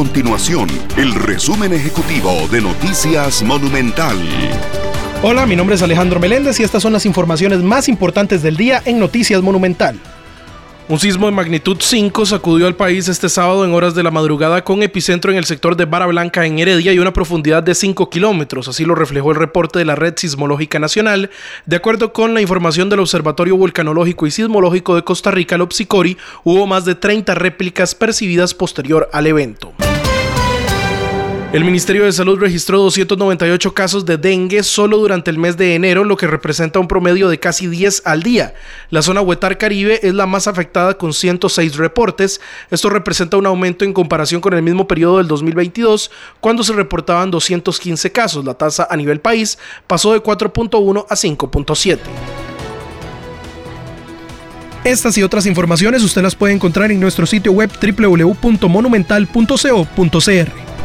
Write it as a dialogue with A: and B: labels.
A: continuación el resumen ejecutivo de Noticias Monumental.
B: Hola, mi nombre es Alejandro Meléndez y estas son las informaciones más importantes del día en Noticias Monumental. Un sismo de magnitud 5 sacudió al país este sábado en horas de la madrugada con epicentro en el sector de Vara Blanca en Heredia y una profundidad de 5 kilómetros. Así lo reflejó el reporte de la Red Sismológica Nacional. De acuerdo con la información del Observatorio Volcanológico y Sismológico de Costa Rica, el Opsicori, hubo más de 30 réplicas percibidas posterior al evento. El Ministerio de Salud registró 298 casos de dengue solo durante el mes de enero, lo que representa un promedio de casi 10 al día. La zona Huetar Caribe es la más afectada con 106 reportes. Esto representa un aumento en comparación con el mismo periodo del 2022, cuando se reportaban 215 casos. La tasa a nivel país pasó de 4.1 a 5.7. Estas y otras informaciones usted las puede encontrar en nuestro sitio web www.monumental.co.cr.